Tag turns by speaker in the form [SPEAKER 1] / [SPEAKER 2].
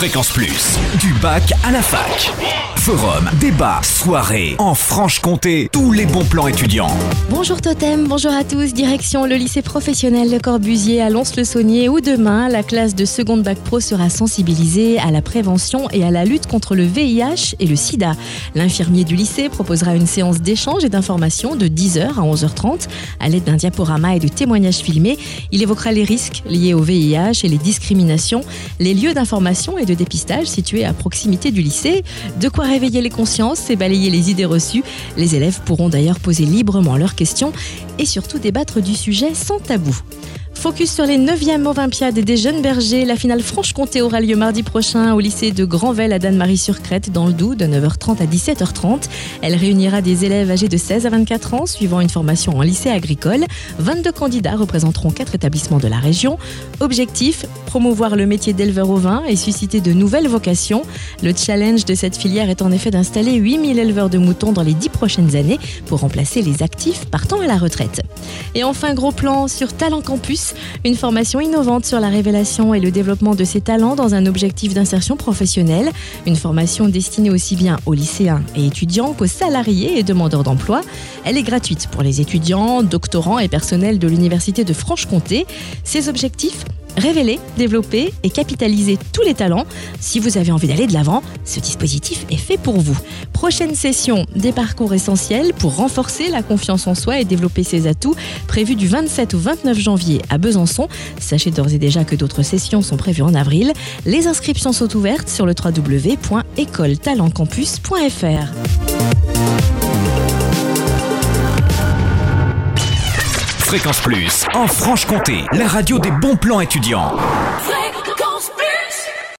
[SPEAKER 1] Fréquence Plus, du bac à la fac. Forum, débat, soirée, en Franche-Comté, tous les bons plans étudiants.
[SPEAKER 2] Bonjour Totem, bonjour à tous. Direction le lycée professionnel de Corbusier à Lons-le-Saunier où demain, la classe de seconde bac pro sera sensibilisée à la prévention et à la lutte contre le VIH et le sida. L'infirmier du lycée proposera une séance d'échange et d'information de 10h à 11h30 à l'aide d'un diaporama et de témoignages filmés. Il évoquera les risques liés au VIH et les discriminations, les lieux d'information et de dépistage situés à proximité du lycée. De quoi réveiller les consciences et balayer les idées reçues. Les élèves pourront d'ailleurs poser librement leurs questions et surtout débattre du sujet sans tabou. Focus sur les 9e Olympiades des jeunes bergers. La finale Franche-Comté aura lieu mardi prochain au lycée de Grandvel à Danemarie-sur-Crète dans le Doubs de 9h30 à 17h30. Elle réunira des élèves âgés de 16 à 24 ans suivant une formation en lycée agricole. 22 candidats représenteront quatre établissements de la région. Objectif promouvoir le métier d'éleveur au vin et susciter de nouvelles vocations. Le challenge de cette filière est en effet d'installer 8000 éleveurs de moutons dans les 10 prochaines années pour remplacer les actifs partant à la retraite. Et enfin, gros plan sur Talent Campus une formation innovante sur la révélation et le développement de ses talents dans un objectif d'insertion professionnelle, une formation destinée aussi bien aux lycéens et étudiants qu'aux salariés et demandeurs d'emploi. Elle est gratuite pour les étudiants, doctorants et personnels de l'Université de Franche-Comté. Ses objectifs révéler, développer et capitaliser tous les talents. Si vous avez envie d'aller de l'avant, ce dispositif est fait pour vous. Prochaine session des parcours essentiels pour renforcer la confiance en soi et développer ses atouts, prévue du 27 au 29 janvier à Besançon. Sachez d'ores et déjà que d'autres sessions sont prévues en avril. Les inscriptions sont ouvertes sur le www.écoletalentcampus.fr.
[SPEAKER 1] Fréquence Plus, en Franche-Comté, la radio des bons plans étudiants.